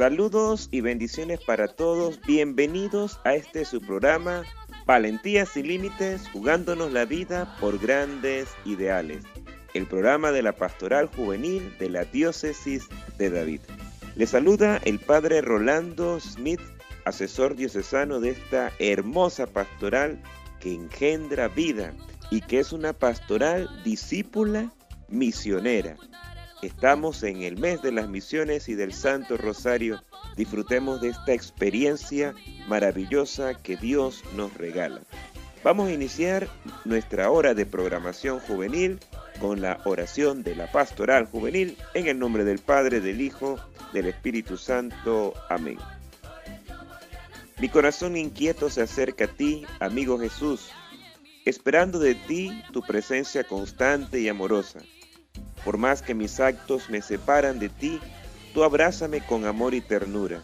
Saludos y bendiciones para todos. Bienvenidos a este su programa Valentías sin Límites, jugándonos la vida por grandes ideales. El programa de la Pastoral Juvenil de la Diócesis de David. Le saluda el Padre Rolando Smith, asesor diocesano de esta hermosa pastoral que engendra vida y que es una pastoral discípula misionera Estamos en el mes de las misiones y del Santo Rosario. Disfrutemos de esta experiencia maravillosa que Dios nos regala. Vamos a iniciar nuestra hora de programación juvenil con la oración de la pastoral juvenil en el nombre del Padre, del Hijo, del Espíritu Santo. Amén. Mi corazón inquieto se acerca a ti, amigo Jesús, esperando de ti tu presencia constante y amorosa por más que mis actos me separan de ti, tú abrázame con amor y ternura.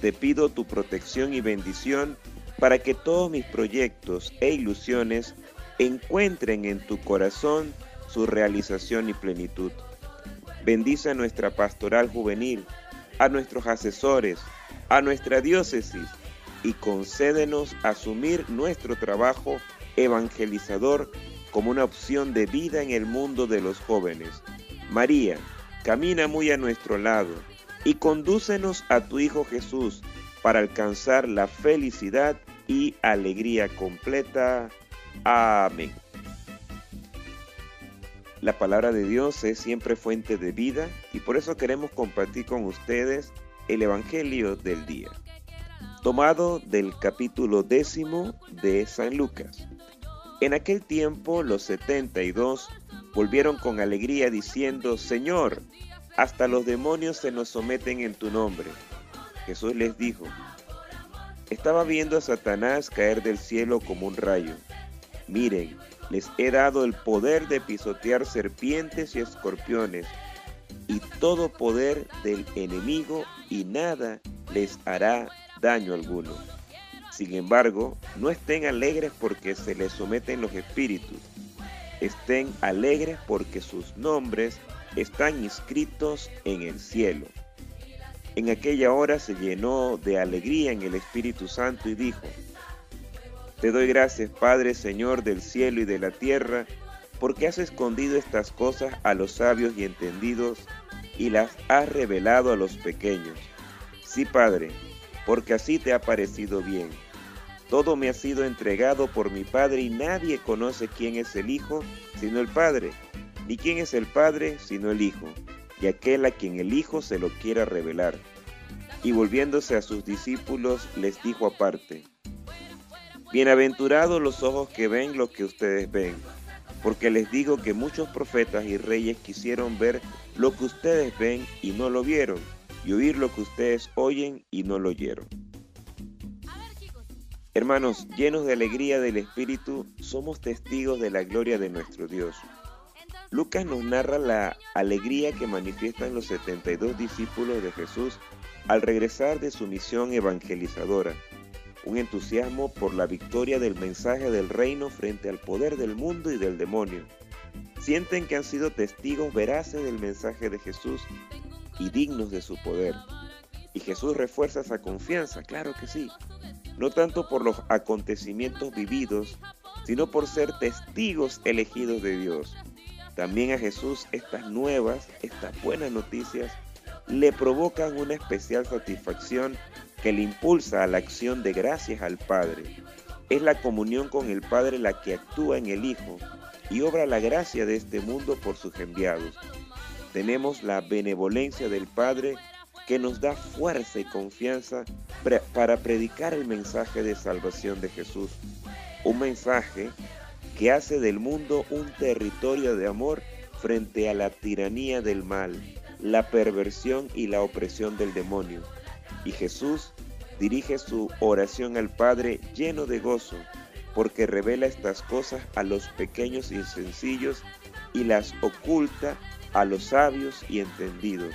Te pido tu protección y bendición para que todos mis proyectos e ilusiones encuentren en tu corazón su realización y plenitud. Bendice a nuestra pastoral juvenil, a nuestros asesores, a nuestra diócesis y concédenos asumir nuestro trabajo evangelizador como una opción de vida en el mundo de los jóvenes. María, camina muy a nuestro lado y condúcenos a tu Hijo Jesús para alcanzar la felicidad y alegría completa. Amén. La palabra de Dios es siempre fuente de vida y por eso queremos compartir con ustedes el Evangelio del día, tomado del capítulo décimo de San Lucas. En aquel tiempo los setenta y dos volvieron con alegría diciendo, Señor, hasta los demonios se nos someten en tu nombre. Jesús les dijo, estaba viendo a Satanás caer del cielo como un rayo. Miren, les he dado el poder de pisotear serpientes y escorpiones y todo poder del enemigo y nada les hará daño alguno. Sin embargo, no estén alegres porque se les someten los espíritus. Estén alegres porque sus nombres están inscritos en el cielo. En aquella hora se llenó de alegría en el Espíritu Santo y dijo, Te doy gracias, Padre, Señor del cielo y de la tierra, porque has escondido estas cosas a los sabios y entendidos y las has revelado a los pequeños. Sí, Padre, porque así te ha parecido bien. Todo me ha sido entregado por mi Padre y nadie conoce quién es el Hijo sino el Padre, ni quién es el Padre sino el Hijo, y aquel a quien el Hijo se lo quiera revelar. Y volviéndose a sus discípulos les dijo aparte, Bienaventurados los ojos que ven lo que ustedes ven, porque les digo que muchos profetas y reyes quisieron ver lo que ustedes ven y no lo vieron, y oír lo que ustedes oyen y no lo oyeron. Hermanos, llenos de alegría del Espíritu, somos testigos de la gloria de nuestro Dios. Lucas nos narra la alegría que manifiestan los 72 discípulos de Jesús al regresar de su misión evangelizadora, un entusiasmo por la victoria del mensaje del reino frente al poder del mundo y del demonio. Sienten que han sido testigos veraces del mensaje de Jesús y dignos de su poder. Y Jesús refuerza esa confianza, claro que sí no tanto por los acontecimientos vividos, sino por ser testigos elegidos de Dios. También a Jesús estas nuevas, estas buenas noticias, le provocan una especial satisfacción que le impulsa a la acción de gracias al Padre. Es la comunión con el Padre la que actúa en el Hijo y obra la gracia de este mundo por sus enviados. Tenemos la benevolencia del Padre que nos da fuerza y confianza para predicar el mensaje de salvación de Jesús. Un mensaje que hace del mundo un territorio de amor frente a la tiranía del mal, la perversión y la opresión del demonio. Y Jesús dirige su oración al Padre lleno de gozo, porque revela estas cosas a los pequeños y sencillos y las oculta a los sabios y entendidos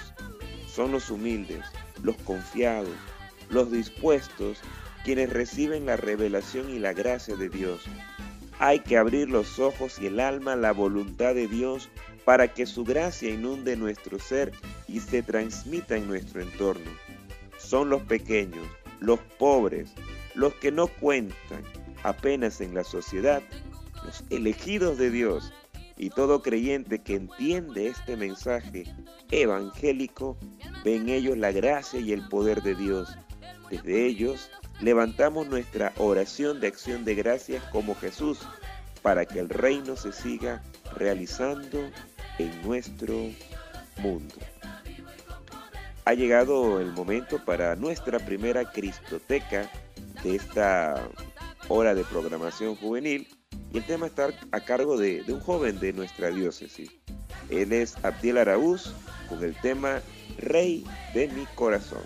son los humildes, los confiados, los dispuestos, quienes reciben la revelación y la gracia de Dios. Hay que abrir los ojos y el alma a la voluntad de Dios para que su gracia inunde nuestro ser y se transmita en nuestro entorno. son los pequeños, los pobres, los que no cuentan apenas en la sociedad, los elegidos de Dios y todo creyente que entiende este mensaje evangélico, ve en ellos la gracia y el poder de Dios. Desde ellos levantamos nuestra oración de acción de gracias como Jesús para que el reino se siga realizando en nuestro mundo. Ha llegado el momento para nuestra primera Cristoteca de esta hora de programación juvenil y el tema está a cargo de, un joven de nuestra diócesis. Él es Abdiel Araúz con el tema Rey de mi corazón.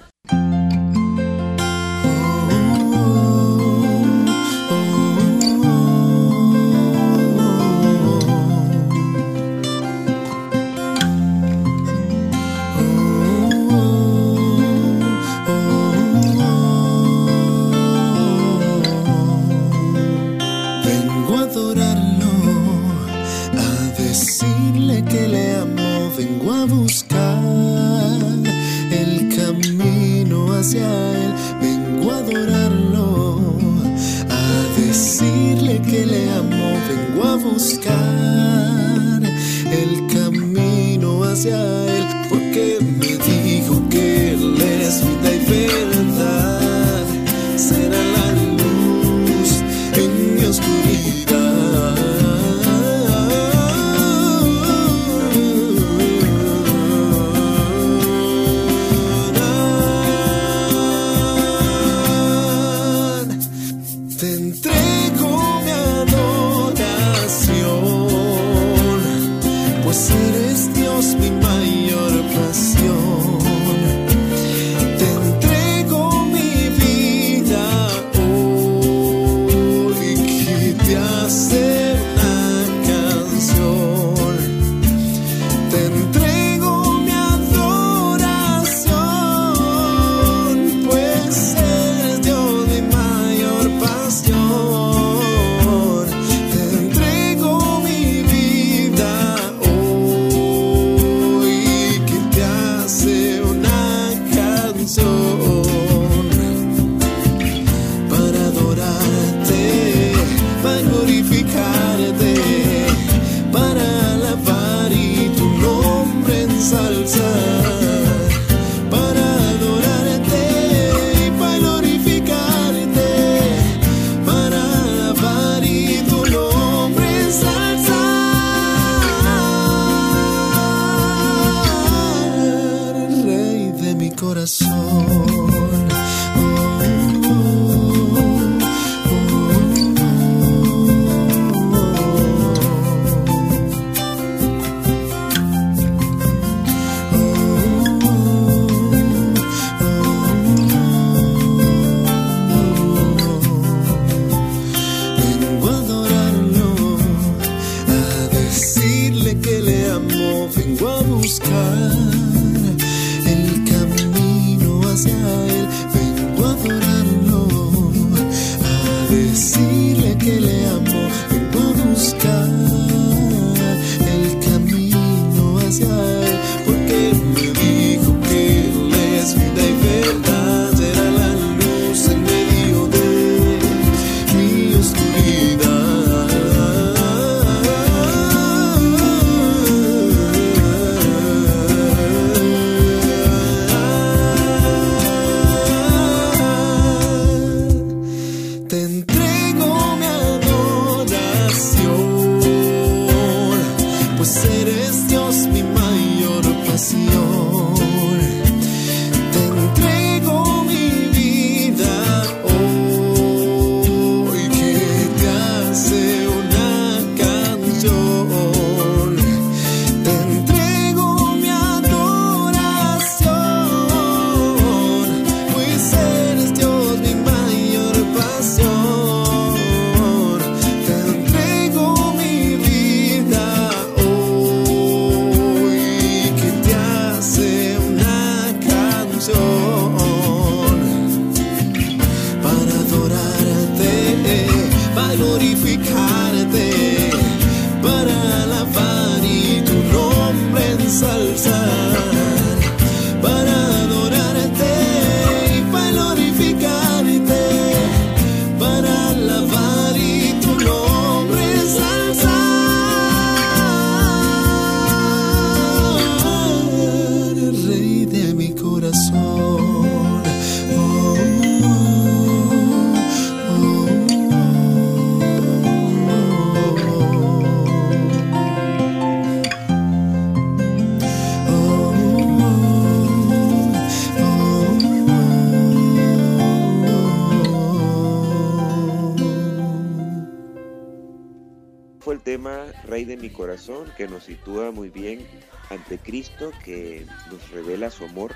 Mi corazón que nos sitúa muy bien ante Cristo que nos revela su amor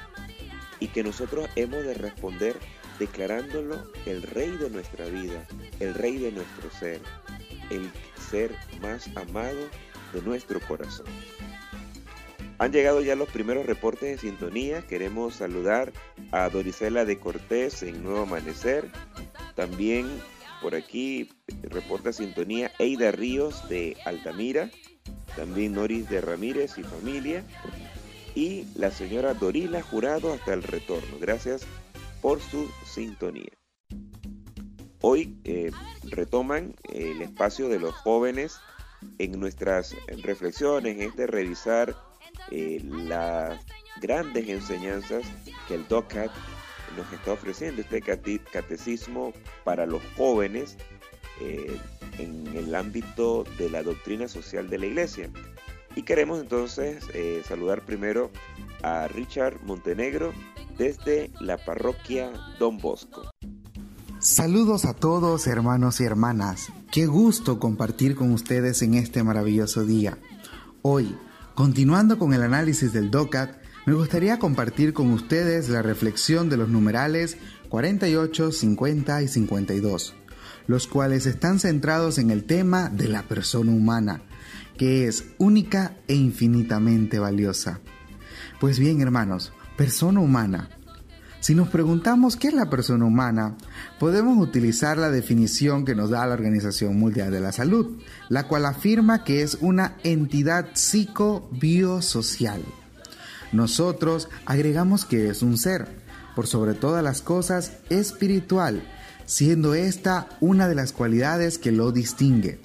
y que nosotros hemos de responder declarándolo el Rey de nuestra vida, el Rey de nuestro ser, el ser más amado de nuestro corazón. Han llegado ya los primeros reportes de sintonía. Queremos saludar a Dorisela de Cortés en Nuevo Amanecer. También por aquí reporta sintonía Eida Ríos de Altamira. También Noris de Ramírez y familia. Y la señora Dorila Jurado hasta el retorno. Gracias por su sintonía. Hoy eh, retoman el espacio de los jóvenes en nuestras reflexiones, en este revisar eh, las grandes enseñanzas que el DOCAT nos está ofreciendo, este catecismo para los jóvenes eh, en el ámbito de la doctrina social de la iglesia. Y queremos entonces eh, saludar primero a Richard Montenegro desde la parroquia Don Bosco. Saludos a todos hermanos y hermanas. Qué gusto compartir con ustedes en este maravilloso día. Hoy, continuando con el análisis del DOCAT, me gustaría compartir con ustedes la reflexión de los numerales 48, 50 y 52, los cuales están centrados en el tema de la persona humana, que es única e infinitamente valiosa. Pues bien, hermanos, persona humana si nos preguntamos qué es la persona humana, podemos utilizar la definición que nos da la Organización Mundial de la Salud, la cual afirma que es una entidad psico-biosocial. Nosotros agregamos que es un ser, por sobre todas las cosas, espiritual, siendo esta una de las cualidades que lo distingue.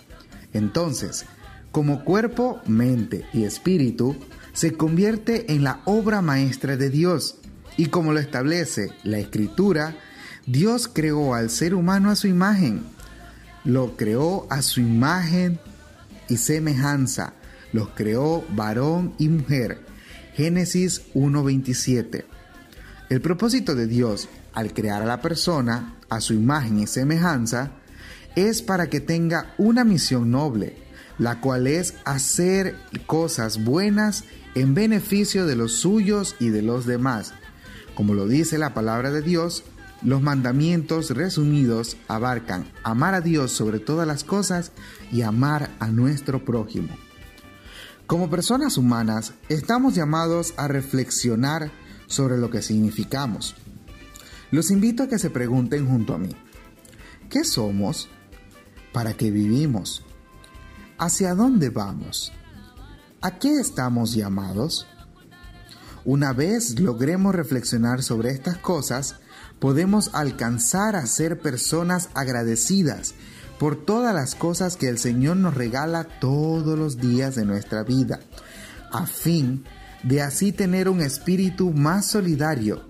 Entonces, como cuerpo, mente y espíritu, se convierte en la obra maestra de Dios, y como lo establece la escritura, Dios creó al ser humano a su imagen. Lo creó a su imagen y semejanza. Los creó varón y mujer. Génesis 1.27. El propósito de Dios al crear a la persona a su imagen y semejanza es para que tenga una misión noble, la cual es hacer cosas buenas en beneficio de los suyos y de los demás como lo dice la palabra de Dios, los mandamientos resumidos abarcan amar a Dios sobre todas las cosas y amar a nuestro prójimo. Como personas humanas, estamos llamados a reflexionar sobre lo que significamos. Los invito a que se pregunten junto a mí, ¿qué somos? ¿Para qué vivimos? ¿Hacia dónde vamos? ¿A qué estamos llamados? Una vez logremos reflexionar sobre estas cosas, podemos alcanzar a ser personas agradecidas por todas las cosas que el Señor nos regala todos los días de nuestra vida, a fin de así tener un espíritu más solidario,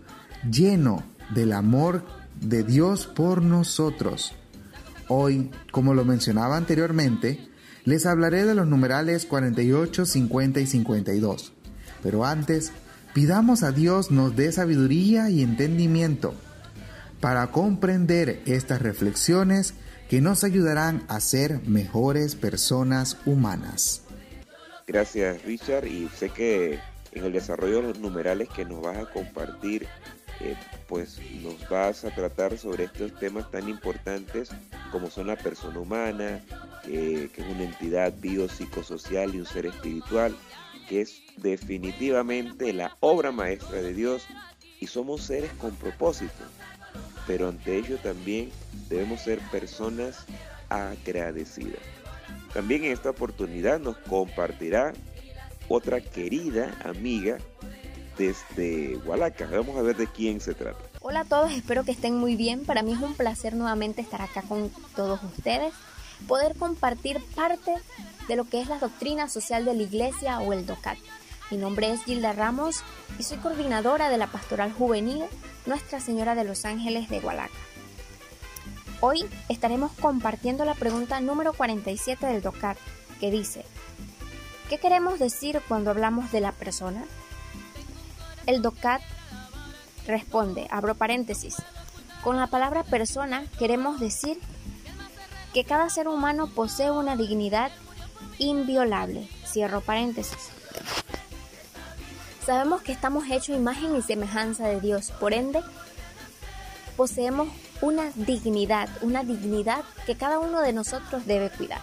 lleno del amor de Dios por nosotros. Hoy, como lo mencionaba anteriormente, les hablaré de los numerales 48, 50 y 52. Pero antes, Pidamos a Dios nos dé sabiduría y entendimiento para comprender estas reflexiones que nos ayudarán a ser mejores personas humanas. Gracias Richard y sé que en el desarrollo de los numerales que nos vas a compartir, eh, pues nos vas a tratar sobre estos temas tan importantes como son la persona humana, que es una entidad biopsicosocial y un ser espiritual, que es definitivamente la obra maestra de Dios y somos seres con propósito, pero ante ello también debemos ser personas agradecidas. También en esta oportunidad nos compartirá otra querida amiga desde Hualaca. Vamos a ver de quién se trata. Hola a todos, espero que estén muy bien. Para mí es un placer nuevamente estar acá con todos ustedes, poder compartir parte de lo que es la doctrina social de la Iglesia o el DOCAT. Mi nombre es Gilda Ramos y soy coordinadora de la Pastoral Juvenil Nuestra Señora de los Ángeles de Hualaca. Hoy estaremos compartiendo la pregunta número 47 del DOCAT, que dice, ¿qué queremos decir cuando hablamos de la persona? El DOCAT responde, abro paréntesis, con la palabra persona queremos decir que cada ser humano posee una dignidad inviolable. Cierro paréntesis. Sabemos que estamos hechos imagen y semejanza de Dios, por ende, poseemos una dignidad, una dignidad que cada uno de nosotros debe cuidar.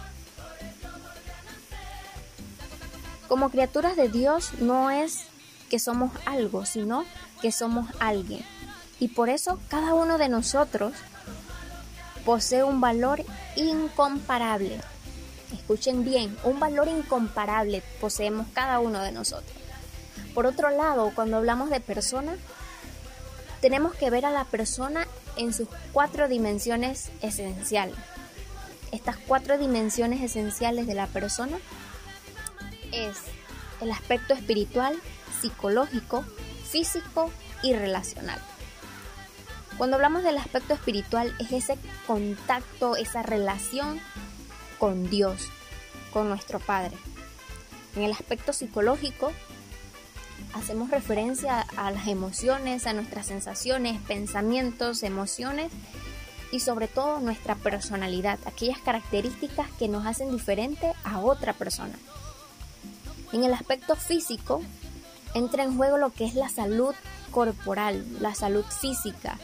Como criaturas de Dios no es que somos algo, sino que somos alguien. Y por eso cada uno de nosotros posee un valor incomparable. Escuchen bien, un valor incomparable poseemos cada uno de nosotros. Por otro lado, cuando hablamos de persona, tenemos que ver a la persona en sus cuatro dimensiones esenciales. Estas cuatro dimensiones esenciales de la persona es el aspecto espiritual, psicológico, físico y relacional. Cuando hablamos del aspecto espiritual es ese contacto, esa relación con Dios, con nuestro Padre. En el aspecto psicológico hacemos referencia a las emociones, a nuestras sensaciones, pensamientos, emociones y sobre todo nuestra personalidad, aquellas características que nos hacen diferente a otra persona. En el aspecto físico entra en juego lo que es la salud corporal, la salud física,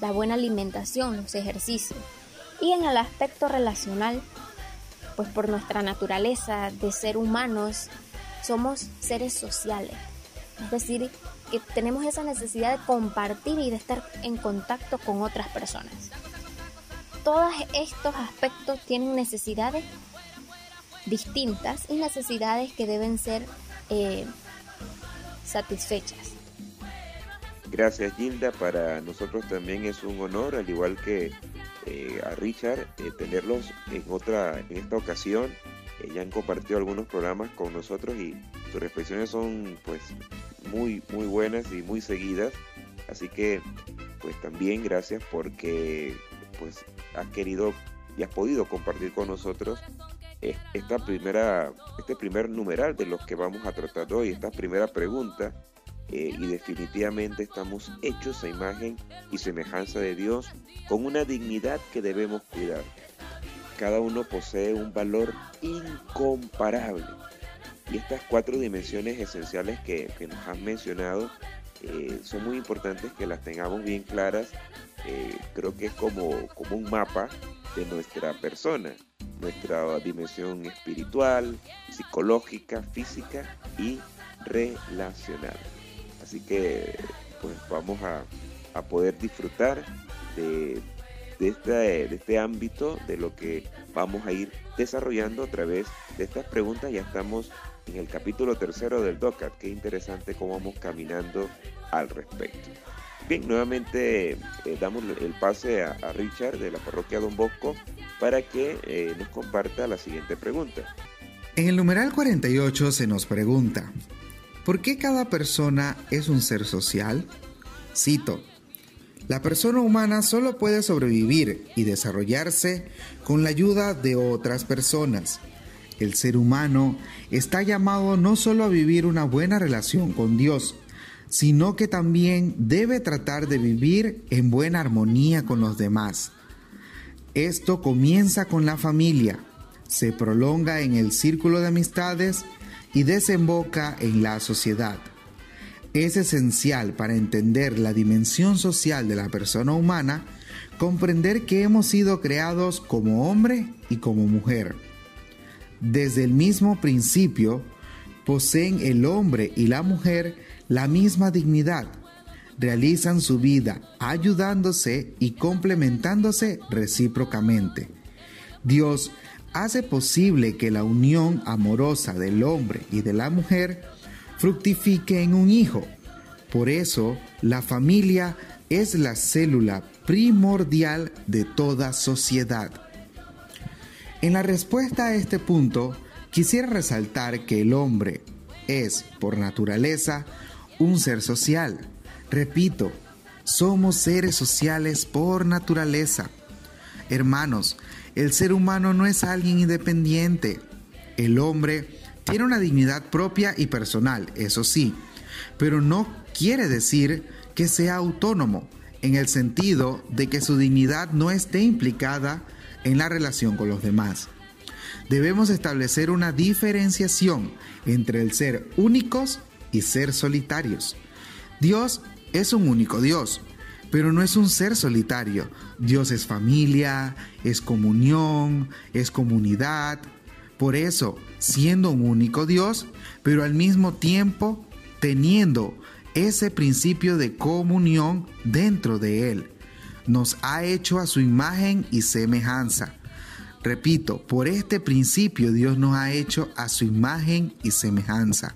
la buena alimentación, los ejercicios. Y en el aspecto relacional, pues por nuestra naturaleza de ser humanos, somos seres sociales. Es decir, que tenemos esa necesidad de compartir y de estar en contacto con otras personas. Todos estos aspectos tienen necesidades distintas y necesidades que deben ser eh, satisfechas. Gracias Gilda, para nosotros también es un honor, al igual que eh, a Richard, eh, tenerlos en otra, en esta ocasión. Ya han compartido algunos programas con nosotros y sus reflexiones son pues muy muy buenas y muy seguidas. Así que pues también gracias porque pues has querido y has podido compartir con nosotros esta primera, este primer numeral de los que vamos a tratar hoy, esta primera pregunta, eh, y definitivamente estamos hechos a imagen y semejanza de Dios con una dignidad que debemos cuidar. Cada uno posee un valor incomparable. Y estas cuatro dimensiones esenciales que, nos has mencionado eh, son muy importantes que las tengamos bien claras. Eh, creo que es como, como un mapa de nuestra persona nuestra dimensión espiritual, psicológica, física y relacional. Así que pues vamos a, poder disfrutar de, este, de este ámbito, de lo que vamos a ir desarrollando a través de estas preguntas. Ya estamos en el capítulo tercero del DOCAT. Qué interesante cómo vamos caminando al respecto. Bien, nuevamente eh, damos el pase a, Richard de la parroquia Don Bosco para que eh, nos comparta la siguiente pregunta. En el numeral 48 se nos pregunta, ¿por qué cada persona es un ser social? Cito, la persona humana solo puede sobrevivir y desarrollarse con la ayuda de otras personas. El ser humano está llamado no solo a vivir una buena relación con Dios, sino que también debe tratar de vivir en buena armonía con los demás. Esto comienza con la familia, se prolonga en el círculo de amistades y desemboca en la sociedad. Es esencial para entender la dimensión social de la persona humana comprender que hemos sido creados como hombre y como mujer. Desde el mismo principio, poseen el hombre y la mujer la misma dignidad, realizan su vida ayudándose y complementándose recíprocamente. Dios hace posible que la unión amorosa del hombre y de la mujer fructifique en un hijo. Por eso, la familia es la célula primordial de toda sociedad. En la respuesta a este punto, quisiera resaltar que el hombre es, por naturaleza, un ser social. Repito, somos seres sociales por naturaleza. Hermanos, el ser humano no es alguien independiente. El hombre tiene una dignidad propia y personal, eso sí, pero no quiere decir que sea autónomo, en el sentido de que su dignidad no esté implicada en la relación con los demás. debemos establecer una diferenciación entre el ser únicos y ser solitarios. Dios es un único Dios, pero no es un ser solitario. Dios es familia, es comunión, es comunidad. Por eso, siendo un único Dios, pero al mismo tiempo teniendo ese principio de comunión dentro de Él. Nos ha hecho a su imagen y semejanza. Repito, por este principio Dios nos ha hecho a su imagen y semejanza.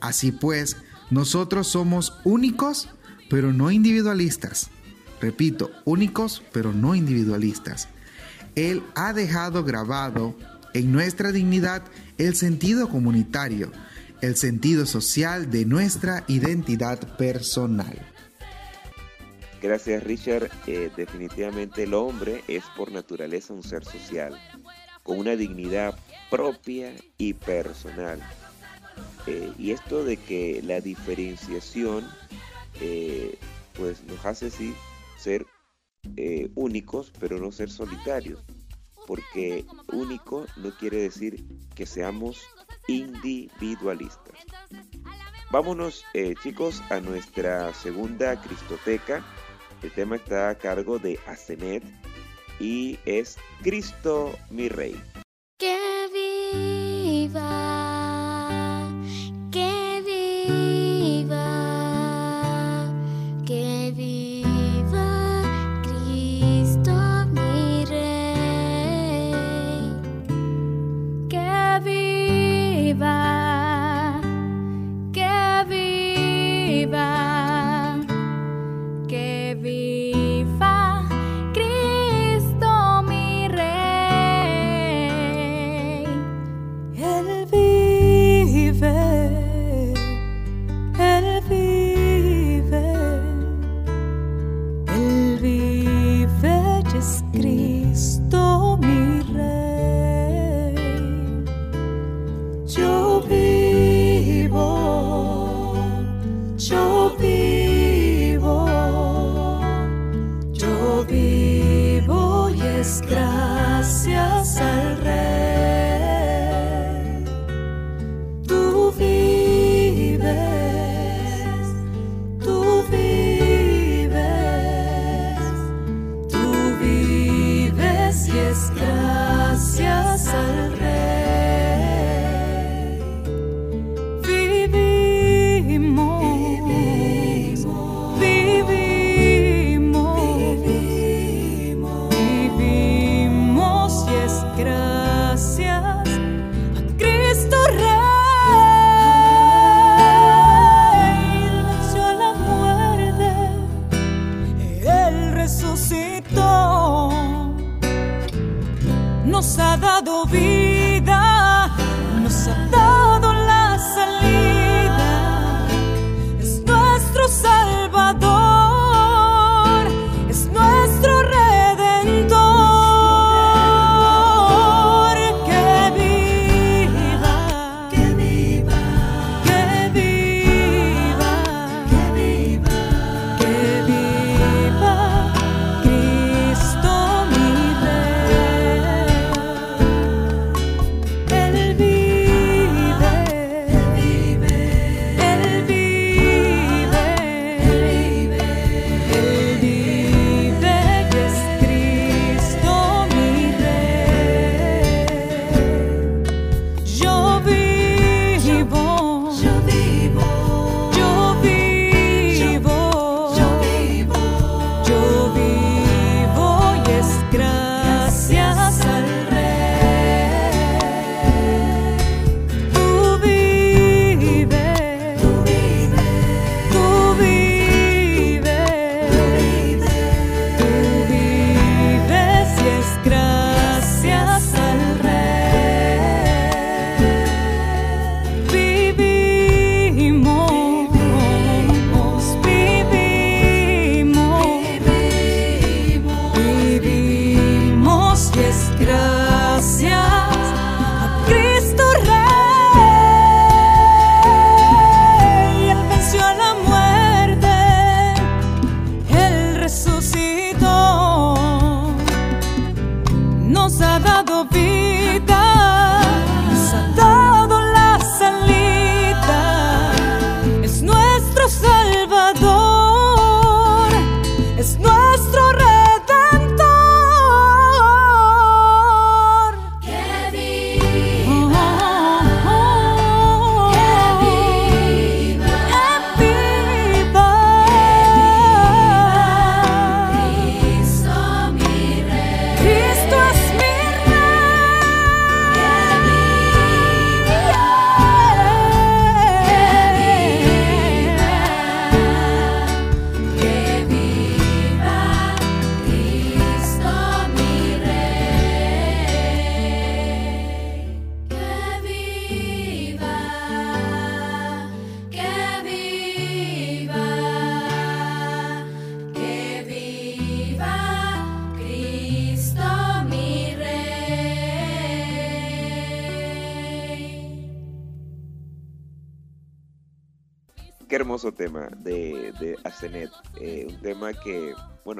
Así pues, nosotros somos únicos, pero no individualistas. Repito, únicos, pero no individualistas. Él ha dejado grabado en nuestra dignidad el sentido comunitario, el sentido social de nuestra identidad personal. Gracias Richard. Eh, definitivamente el hombre es por naturaleza un ser social, con una dignidad propia y personal. Eh, y esto de que la diferenciación eh, pues nos hace sí ser únicos, pero no ser solitarios. Porque único no quiere decir que seamos individualistas. Vámonos chicos a nuestra segunda Cristoteca el tema está a cargo de Asenet y es Cristo mi Rey.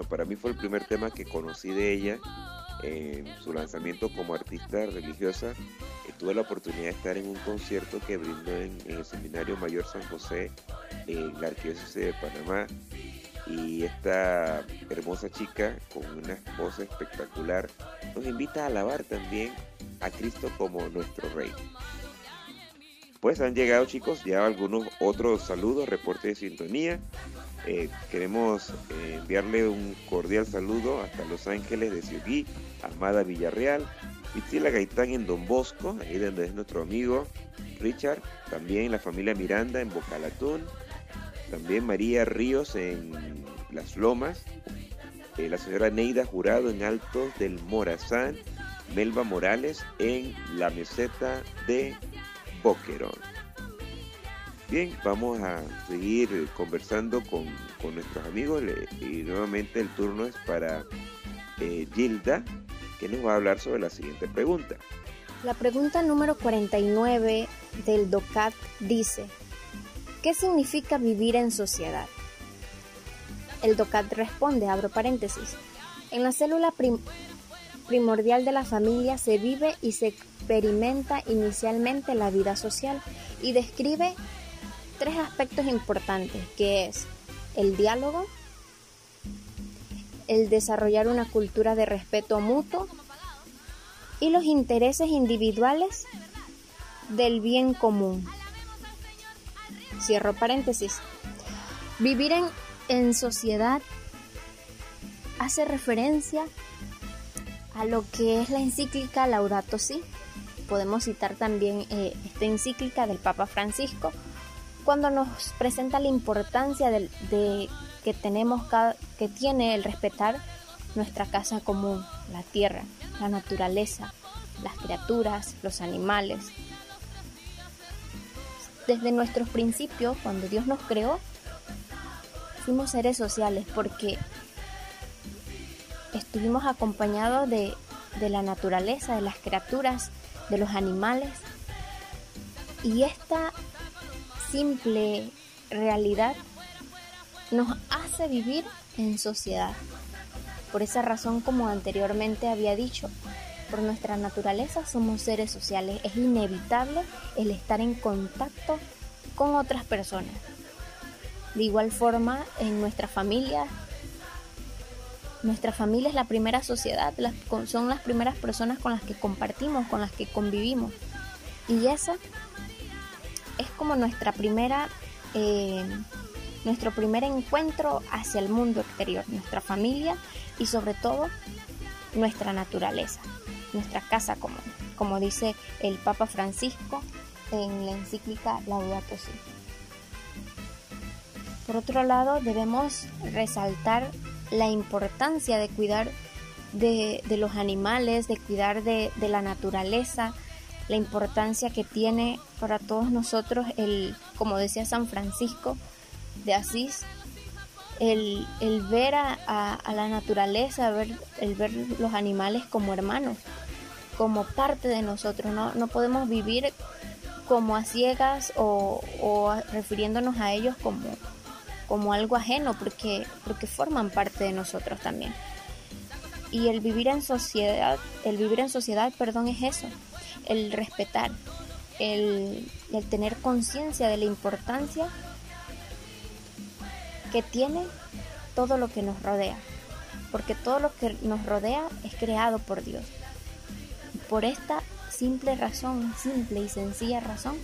Para mí fue el primer tema que conocí de ella en su lanzamiento como artista religiosa. Eh, tuve la oportunidad de estar en un concierto que brindó en, en el Seminario Mayor San José, en la Arquidiócesis de Panamá. Y esta hermosa chica, con una voz espectacular, nos invita a alabar también a Cristo como nuestro Rey. Pues han llegado chicos ya algunos otros saludos, reporte de sintonía. Eh, queremos eh, enviarle un cordial saludo hasta Los Ángeles de Ciugui, Amada Villarreal, Pitzila Gaitán en Don Bosco, ahí donde es nuestro amigo Richard, también la familia Miranda en Bocalatún, también María Ríos en Las Lomas, eh, la señora Neida Jurado en Altos del Morazán, Melba Morales en la meseta de Boquerón. Bien, vamos a seguir conversando con, con nuestros amigos y nuevamente el turno es para eh, Gilda, que nos va a hablar sobre la siguiente pregunta. La pregunta número 49 del DOCAT dice, ¿qué significa vivir en sociedad? El DOCAT responde, abro paréntesis, en la célula prim- primordial de la familia se vive y se experimenta inicialmente la vida social y describe tres aspectos importantes, que es el diálogo, el desarrollar una cultura de respeto mutuo y los intereses individuales del bien común. Cierro paréntesis. Vivir en, en sociedad hace referencia lo que es la encíclica Laudato Si. Podemos citar también eh, esta encíclica del Papa Francisco cuando nos presenta la importancia de, que tenemos que tiene el respetar nuestra casa común, la tierra, la naturaleza, las criaturas, los animales. Desde nuestros principios, cuando Dios nos creó, fuimos seres sociales porque estuvimos acompañados de, de la naturaleza, de las criaturas, de los animales. Y esta simple realidad nos hace vivir en sociedad. Por esa razón, como anteriormente había dicho, por nuestra naturaleza somos seres sociales. Es inevitable el estar en contacto con otras personas. De igual forma, en nuestra familia, nuestra familia es la primera sociedad, son las primeras personas con las que compartimos, con las que convivimos. Y esa es como nuestra primera, eh, nuestro primer encuentro hacia el mundo exterior, nuestra familia y sobre todo nuestra naturaleza, nuestra casa común, como dice el Papa Francisco en la encíclica Laudato Si. Por otro lado, debemos resaltar la importancia de cuidar de, los animales, de cuidar de, la naturaleza, la importancia que tiene para todos nosotros el, como decía San Francisco de Asís, el, ver a, la naturaleza, ver, el ver los animales como hermanos, como parte de nosotros. No, no podemos vivir como a ciegas o, refiriéndonos a ellos como, como algo ajeno, porque, porque forman parte de nosotros también. Y el vivir en sociedad, el vivir en sociedad, perdón, es eso, el respetar, el, el tener conciencia de la importancia que tiene todo lo que nos rodea, porque todo lo que nos rodea es creado por Dios. Por esta simple razón, simple y sencilla razón,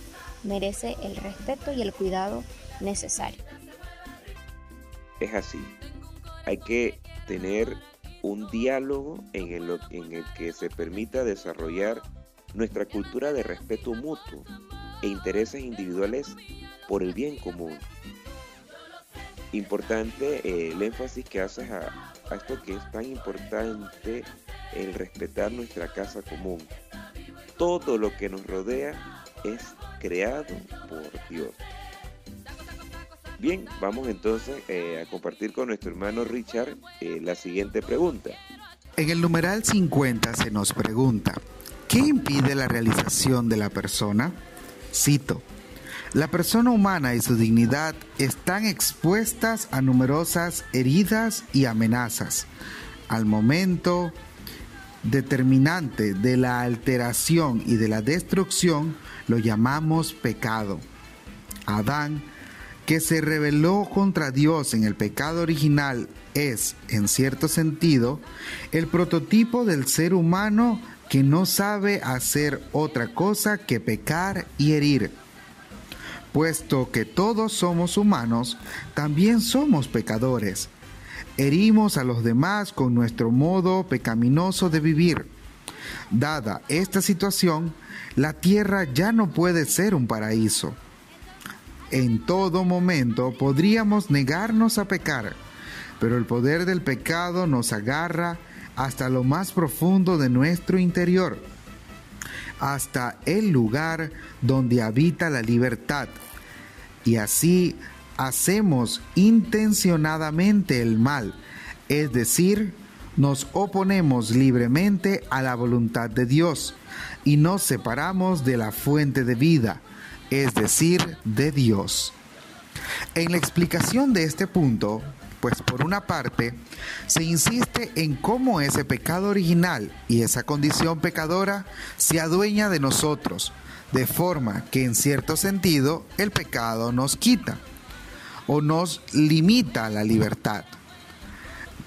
merece el respeto y el cuidado necesario. Es así. Hay que tener un diálogo en el, que se permita desarrollar nuestra cultura de respeto mutuo e intereses individuales por el bien común. Importante eh, el énfasis que haces a esto que es tan importante, el respetar nuestra casa común. Todo lo que nos rodea es creado por Dios. Bien, vamos entonces eh, a compartir con nuestro hermano Richard eh, la siguiente pregunta. En el numeral 50 se nos pregunta, ¿qué impide la realización de la persona? Cito, La persona humana y su dignidad están expuestas a numerosas heridas y amenazas. Al momento determinante de la alteración y de la destrucción lo llamamos pecado. Adán, que se rebeló contra Dios en el pecado original, es, en cierto sentido, el prototipo del ser humano que no sabe hacer otra cosa que pecar y herir. Puesto que todos somos humanos, también somos pecadores. Herimos a los demás con nuestro modo pecaminoso de vivir. Dada esta situación, la tierra ya no puede ser un paraíso. En todo momento podríamos negarnos a pecar, pero el poder del pecado nos agarra hasta lo más profundo de nuestro interior, hasta el lugar donde habita la libertad. Y así hacemos intencionadamente el mal, es decir, nos oponemos libremente a la voluntad de Dios y nos separamos de la fuente de vida, es decir, de Dios. En la explicación de este punto, pues por una parte, se insiste en cómo ese pecado original y esa condición pecadora se adueña de nosotros, de forma que en cierto sentido el pecado nos quita o nos limita la libertad.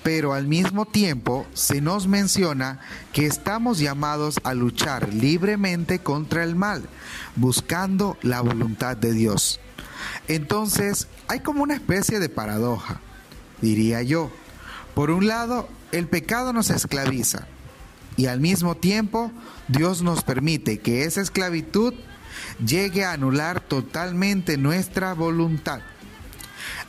Pero al mismo tiempo se nos menciona que estamos llamados a luchar libremente contra el mal, buscando la voluntad de Dios. Entonces hay como una especie de paradoja diría yo. Por un lado, el pecado nos esclaviza y al mismo tiempo Dios nos permite que esa esclavitud llegue a anular totalmente nuestra voluntad.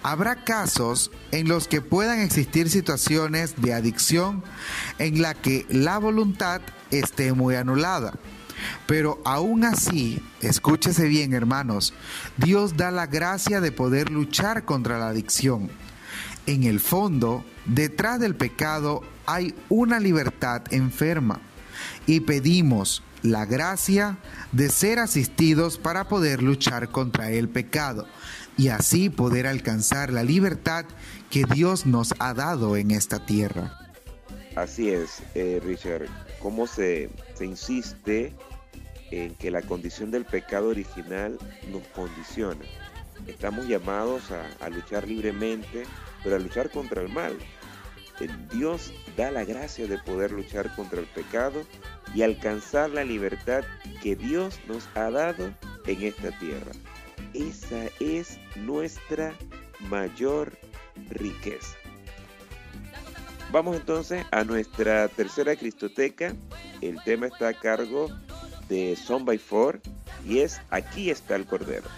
Habrá casos en los que puedan existir situaciones de adicción en la que la voluntad esté muy anulada. Pero aún así, escúchese bien hermanos, Dios da la gracia de poder luchar contra la adicción en el fondo, detrás del pecado hay una libertad enferma y pedimos la gracia de ser asistidos para poder luchar contra el pecado y así poder alcanzar la libertad que Dios nos ha dado en esta tierra. Así es, eh, Richard. ¿Cómo se, se insiste en que la condición del pecado original nos condiciona? Estamos llamados a, luchar libremente pero a luchar contra el mal. Dios da la gracia de poder luchar contra el pecado y alcanzar la libertad que Dios nos ha dado en esta tierra. Esa es nuestra mayor riqueza. Vamos entonces a nuestra tercera Cristoteca. El tema está a cargo de Son by Four y es Aquí está el Cordero.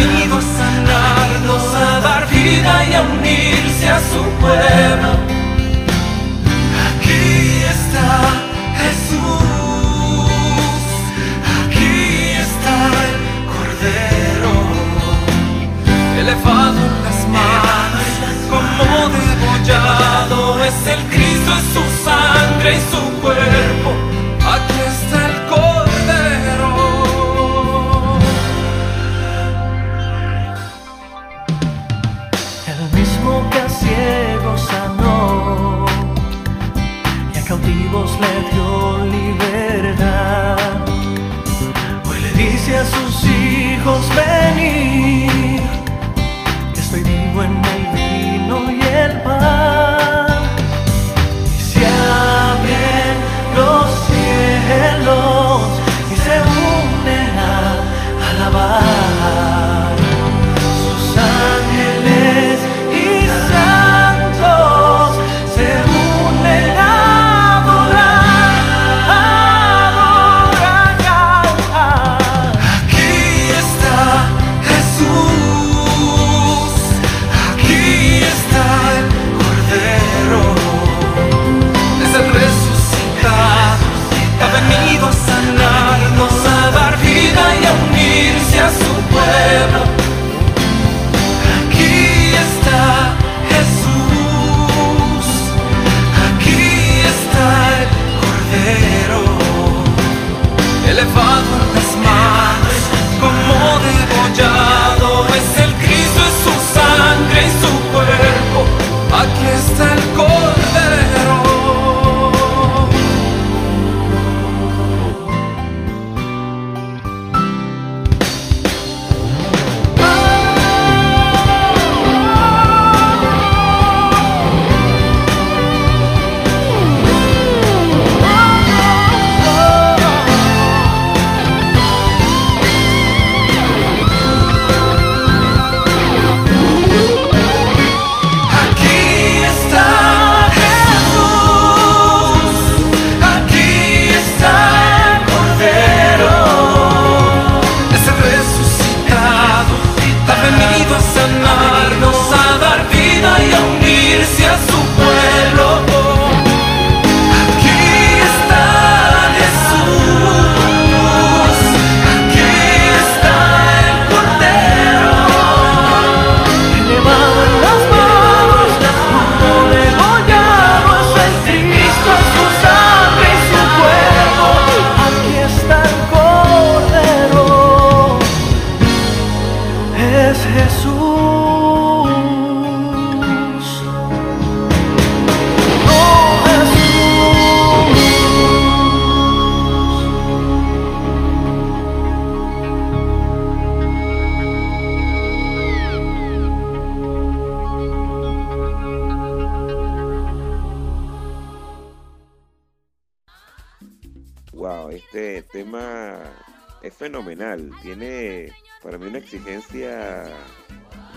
Ha venido a sanarnos, a dar vida y a unirse a su pueblo. Aquí está Jesús, aquí está el Cordero, elevado en las manos, como degollado, es el Cristo, es su sangre y su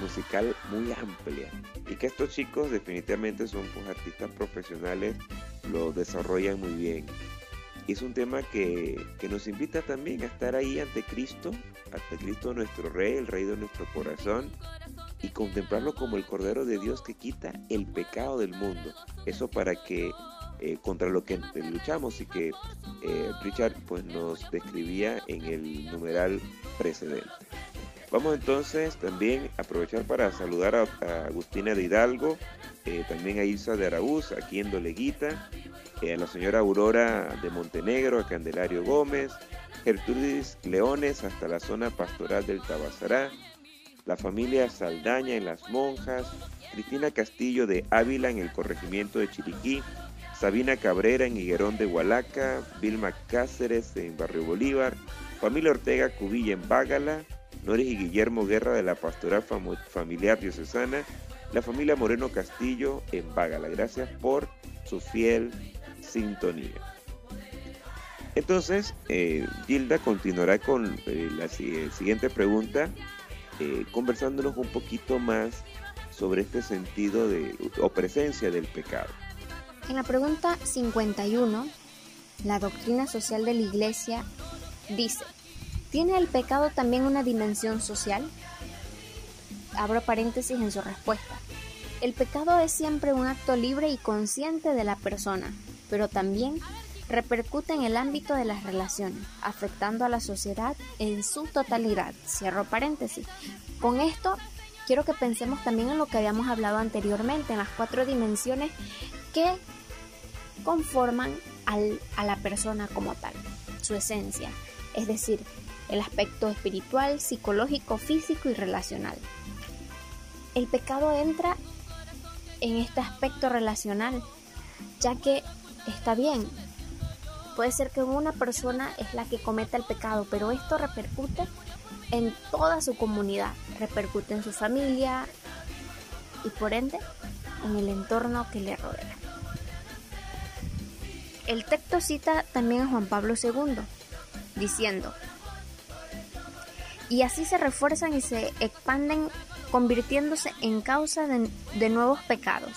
musical muy amplia. Y que estos chicos definitivamente son pues, artistas profesionales, lo desarrollan muy bien. Y es un tema que, que nos invita también a estar ahí ante Cristo, ante Cristo nuestro Rey, el Rey de nuestro corazón, y contemplarlo como el Cordero de Dios que quita el pecado del mundo. Eso para que eh, contra lo que luchamos y que eh, Richard pues nos describía en el numeral precedente. Vamos entonces también a aprovechar para saludar a, Agustina de Hidalgo, eh, también a Isa de Araúz, aquí en Doleguita, eh, a la señora Aurora de Montenegro, a Candelario Gómez, Gertrudis Leones hasta la zona pastoral del Tabasará, la familia Saldaña en Las Monjas, Cristina Castillo de Ávila en el corregimiento de Chiriquí, Sabina Cabrera en Higuerón de Hualaca, Vilma Cáceres en Barrio Bolívar, familia Ortega Cubilla en Bágala, Noris y Guillermo Guerra de la Pastoral Familiar Diocesana, la familia Moreno Castillo en Bágala. Gracias por su fiel sintonía. Entonces, eh, Gilda continuará con eh, la si- siguiente pregunta, eh, conversándonos un poquito más sobre este sentido de o presencia del pecado. En la pregunta 51, la doctrina social de la Iglesia dice, ¿tiene el pecado también una dimensión social? Abro paréntesis en su respuesta. El pecado es siempre un acto libre y consciente de la persona, pero también repercute en el ámbito de las relaciones, afectando a la sociedad en su totalidad. Cierro paréntesis. Con esto quiero que pensemos también en lo que habíamos hablado anteriormente, en las cuatro dimensiones que conforman a la persona como tal, su esencia, es decir, el aspecto espiritual, psicológico, físico y relacional. El pecado entra en este aspecto relacional, ya que está bien, puede ser que una persona es la que cometa el pecado, pero esto repercute en toda su comunidad, repercute en su familia y por ende en el entorno que le rodea. El texto cita también a Juan Pablo II, diciendo, y así se refuerzan y se expanden convirtiéndose en causa de, nuevos pecados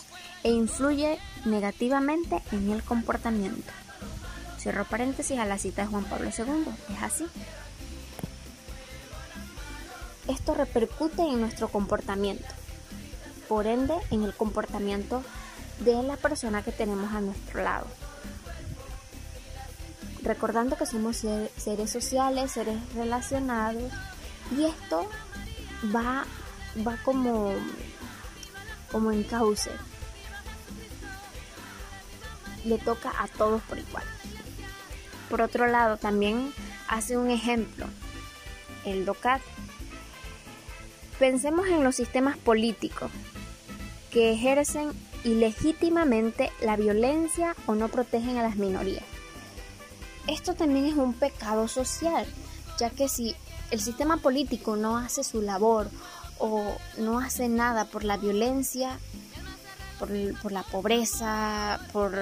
e influye negativamente en el comportamiento. Cierro paréntesis a la cita de Juan Pablo II, es así. Esto repercute en nuestro comportamiento, por ende en el comportamiento de la persona que tenemos a nuestro lado. Recordando que somos ser- seres sociales, seres relacionados, y esto va, va como, como en cauce. Le toca a todos por igual. Por otro lado, también hace un ejemplo, el DOCAT. Pensemos en los sistemas políticos que ejercen ilegítimamente la violencia o no protegen a las minorías. Esto también es un pecado social, ya que si el sistema político no hace su labor o no hace nada por la violencia, por, la pobreza, por,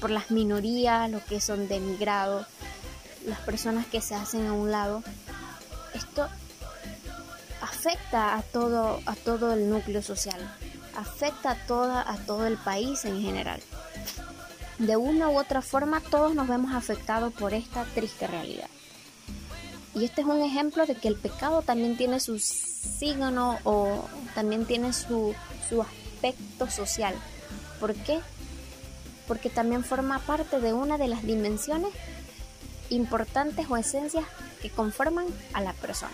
por, las minorías, los que son demigrados, las personas que se hacen a un lado, esto afecta a todo, a todo el núcleo social, afecta a, toda, a todo el país en general. De una u otra forma todos nos vemos afectados por esta triste realidad. Y este es un ejemplo de que el pecado también tiene su signo o también tiene su, su aspecto social. ¿Por qué? Porque también forma parte de una de las dimensiones importantes o esencias que conforman a la persona.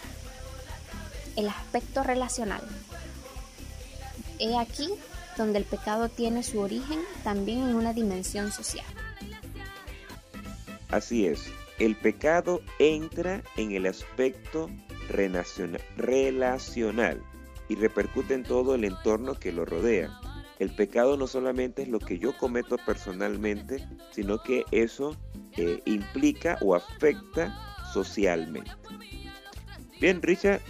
El aspecto relacional. He aquí donde el pecado tiene su origen también en una dimensión social. Así es, el pecado entra en el aspecto relacional y repercute en todo el entorno que lo rodea. El pecado no solamente es lo que yo cometo personalmente, sino que eso eh, implica o afecta socialmente. Bien, Richard,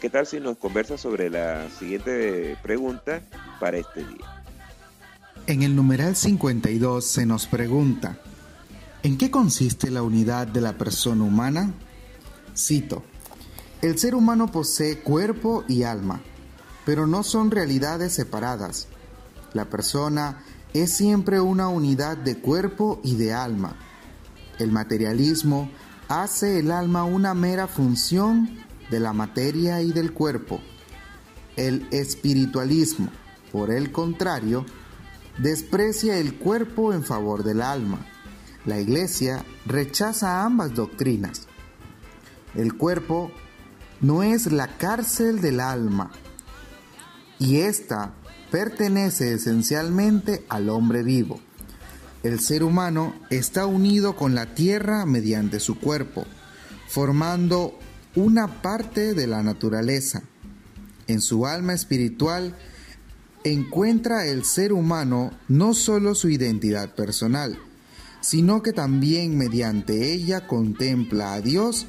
¿qué tal si nos conversa sobre la siguiente pregunta para este día? En el numeral 52 se nos pregunta, ¿En qué consiste la unidad de la persona humana? Cito, el ser humano posee cuerpo y alma, pero no son realidades separadas. La persona es siempre una unidad de cuerpo y de alma. El materialismo hace el alma una mera función de la materia y del cuerpo. El espiritualismo, por el contrario, desprecia el cuerpo en favor del alma la Iglesia rechaza ambas doctrinas. El cuerpo no es la cárcel del alma y ésta pertenece esencialmente al hombre vivo. El ser humano está unido con la tierra mediante su cuerpo, formando una parte de la naturaleza. En su alma espiritual encuentra el ser humano no solo su identidad personal, sino que también mediante ella contempla a Dios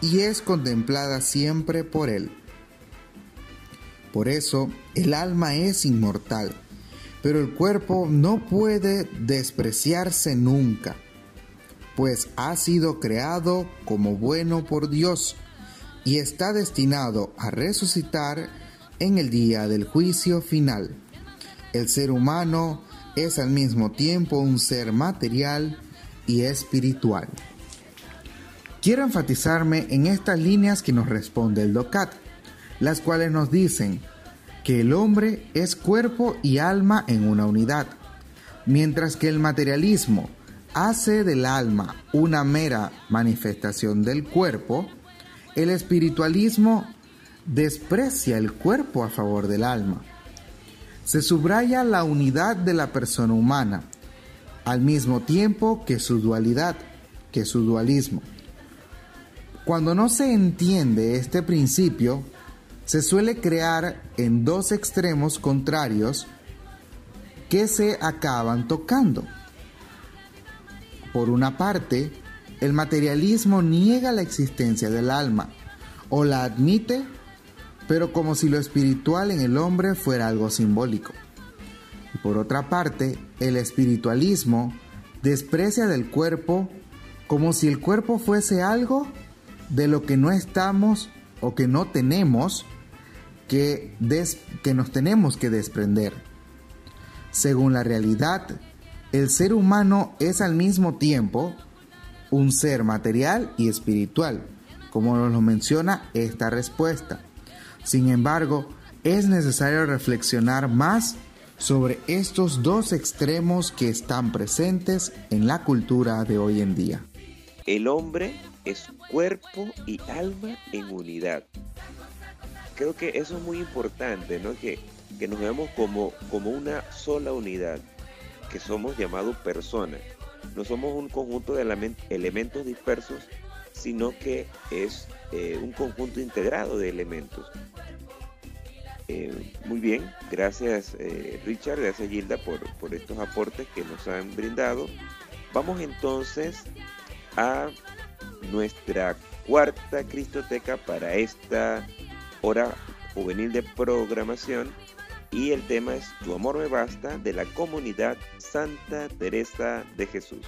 y es contemplada siempre por Él. Por eso el alma es inmortal, pero el cuerpo no puede despreciarse nunca, pues ha sido creado como bueno por Dios y está destinado a resucitar en el día del juicio final. El ser humano es al mismo tiempo un ser material y espiritual. Quiero enfatizarme en estas líneas que nos responde el DOCAT, las cuales nos dicen que el hombre es cuerpo y alma en una unidad, mientras que el materialismo hace del alma una mera manifestación del cuerpo, el espiritualismo desprecia el cuerpo a favor del alma se subraya la unidad de la persona humana, al mismo tiempo que su dualidad, que su dualismo. Cuando no se entiende este principio, se suele crear en dos extremos contrarios que se acaban tocando. Por una parte, el materialismo niega la existencia del alma o la admite pero como si lo espiritual en el hombre fuera algo simbólico. Por otra parte, el espiritualismo desprecia del cuerpo como si el cuerpo fuese algo de lo que no estamos o que no tenemos que, que nos tenemos que desprender. Según la realidad, el ser humano es al mismo tiempo un ser material y espiritual, como nos lo menciona esta respuesta. Sin embargo, es necesario reflexionar más sobre estos dos extremos que están presentes en la cultura de hoy en día. El hombre es cuerpo y alma en unidad. Creo que eso es muy importante, ¿no? Que, que nos vemos como, como una sola unidad, que somos llamados personas. No somos un conjunto de elementos dispersos sino que es eh, un conjunto integrado de elementos. Eh, muy bien, gracias eh, Richard, gracias Gilda por, por estos aportes que nos han brindado. Vamos entonces a nuestra cuarta Cristoteca para esta hora juvenil de programación y el tema es Tu amor me basta de la comunidad Santa Teresa de Jesús.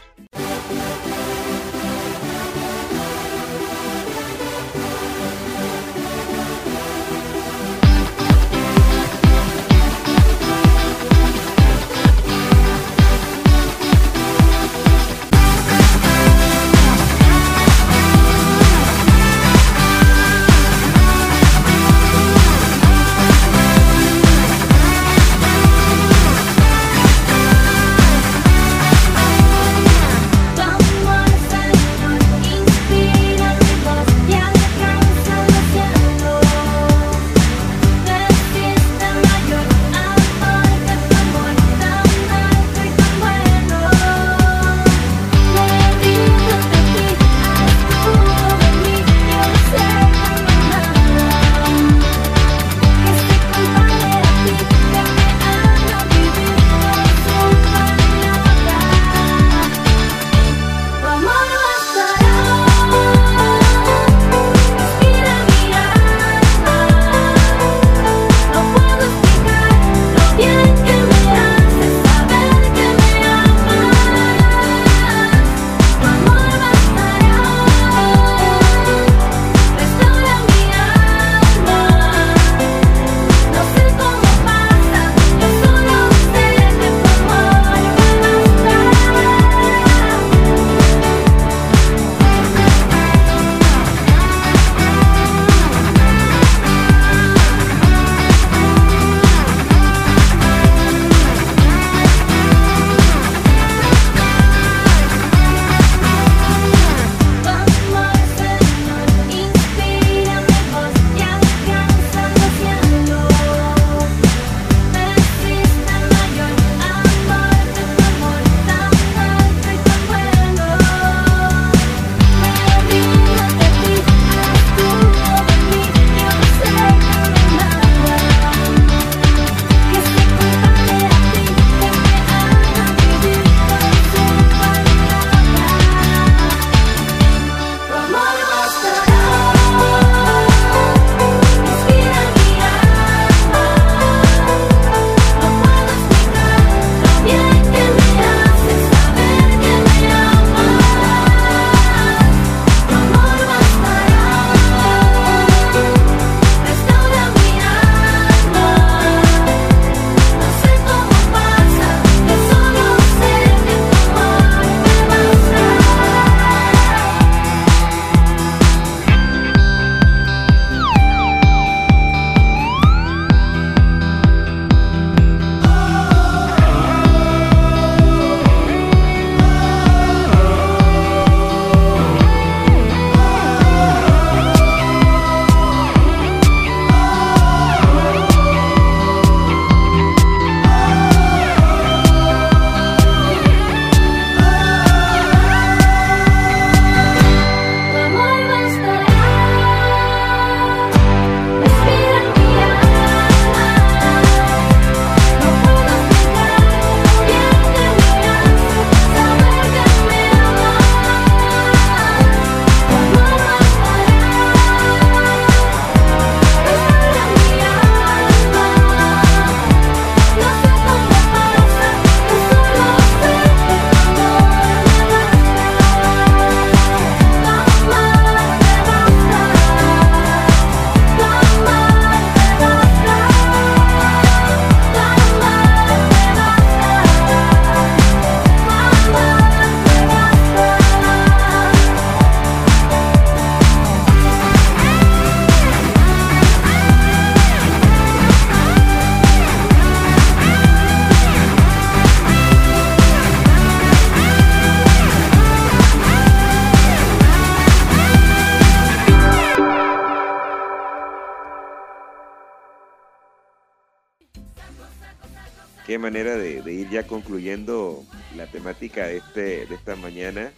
Qué manera de, ir ya concluyendo la temática de, este, de esta mañana.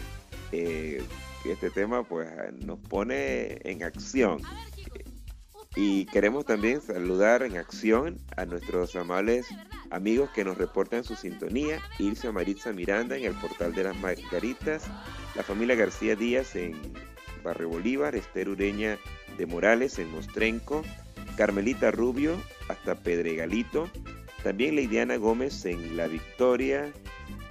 Eh, este tema pues nos pone en acción. Y queremos también saludar en acción a nuestros amables amigos que nos reportan su sintonía. Irse Maritza Miranda en el portal de las Margaritas, la familia García Díaz en Barrio Bolívar, Esther Ureña de Morales en Mostrenco, Carmelita Rubio hasta Pedregalito, también Leidiana Gómez en La Victoria,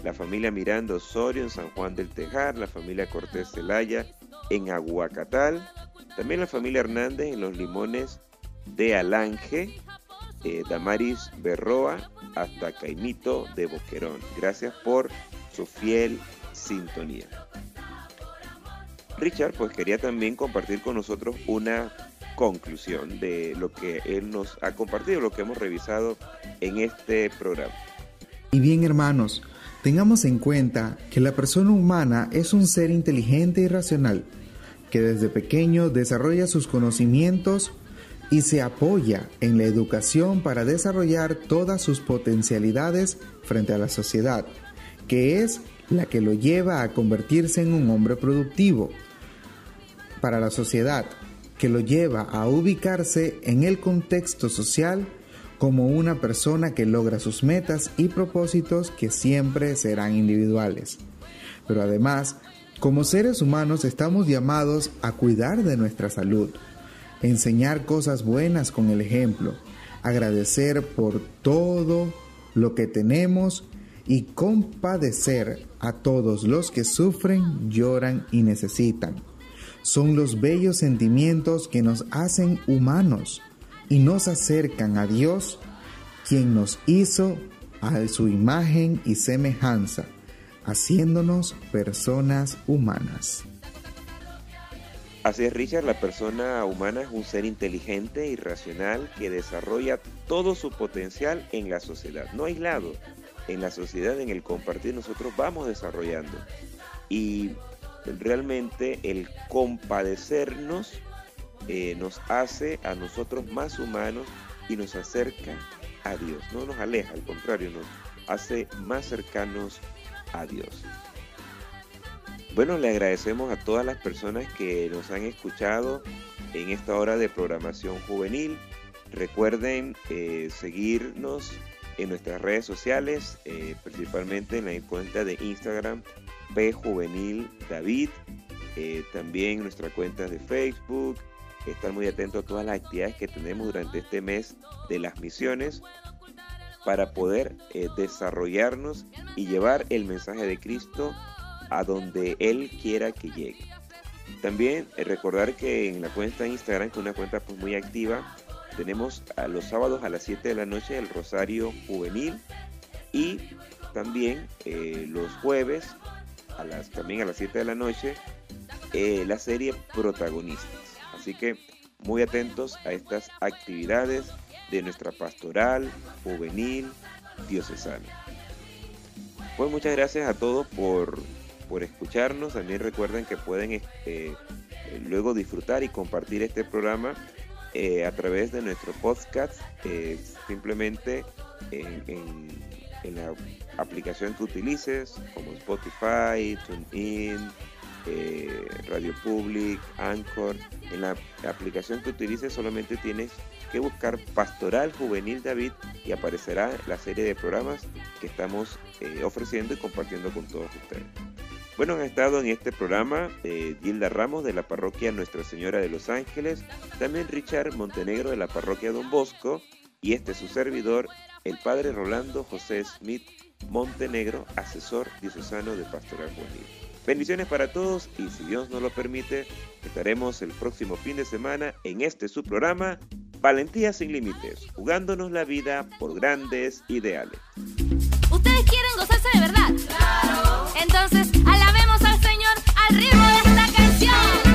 la familia Miranda Osorio en San Juan del Tejar, la familia Cortés Celaya en Aguacatal, también la familia Hernández en Los Limones de Alange, eh, Damaris Berroa hasta Caimito de Boquerón. Gracias por su fiel sintonía. Richard pues quería también compartir con nosotros una conclusión de lo que él nos ha compartido, lo que hemos revisado en este programa. Y bien hermanos, tengamos en cuenta que la persona humana es un ser inteligente y racional, que desde pequeño desarrolla sus conocimientos y se apoya en la educación para desarrollar todas sus potencialidades frente a la sociedad, que es la que lo lleva a convertirse en un hombre productivo para la sociedad, que lo lleva a ubicarse en el contexto social como una persona que logra sus metas y propósitos que siempre serán individuales. Pero además, como seres humanos estamos llamados a cuidar de nuestra salud, enseñar cosas buenas con el ejemplo, agradecer por todo lo que tenemos y compadecer a todos los que sufren, lloran y necesitan son los bellos sentimientos que nos hacen humanos y nos acercan a Dios, quien nos hizo a su imagen y semejanza, haciéndonos personas humanas. Así es, Richard, la persona humana es un ser inteligente y racional que desarrolla todo su potencial en la sociedad, no aislado. En la sociedad, en el compartir, nosotros vamos desarrollando. Y realmente el compadecernos eh, nos hace a nosotros más humanos y nos acerca a Dios. No nos aleja, al contrario, nos hace más cercanos a Dios. Bueno, le agradecemos a todas las personas que nos han escuchado en esta hora de programación juvenil. Recuerden eh, seguirnos en nuestras redes sociales, eh, principalmente en la cuenta de Instagram P Juvenil David, eh, también nuestra cuenta de Facebook, estar muy atentos a todas las actividades que tenemos durante este mes de las misiones para poder eh, desarrollarnos y llevar el mensaje de Cristo a donde Él quiera que llegue. También eh, recordar que en la cuenta de Instagram, que es una cuenta pues, muy activa, tenemos los sábados a las 7 de la noche el Rosario Juvenil y también los jueves las, también a las 7 de la noche eh, la serie Protagonistas. Así que muy atentos a estas actividades de nuestra pastoral, juvenil, diocesana. Pues muchas gracias a todos por, por escucharnos. También recuerden que pueden este, luego disfrutar y compartir este programa eh, a través de nuestro podcast, eh, simplemente en, en la aplicación que utilices, como Spotify, TuneIn, eh, Radio Public, Anchor. En la aplicación que utilices solamente tienes que buscar Pastoral Juvenil David y aparecerá la serie de programas que estamos eh, ofreciendo y compartiendo con todos ustedes. Bueno, han estado en este programa eh, Gilda Ramos de la parroquia Nuestra Señora de los Ángeles, también Richard Montenegro de la parroquia Don Bosco y este su servidor, el padre Rolando José Smith Montenegro, asesor diocesano de Pastoral Juvenil. Bendiciones para todos y si Dios nos lo permite, estaremos el próximo fin de semana en este su programa Valentía sin Límites, jugándonos la vida por grandes ideales. ¿Ustedes quieren gozarse de verdad? Claro. Entonces, alabemos al Señor al ritmo de esta canción.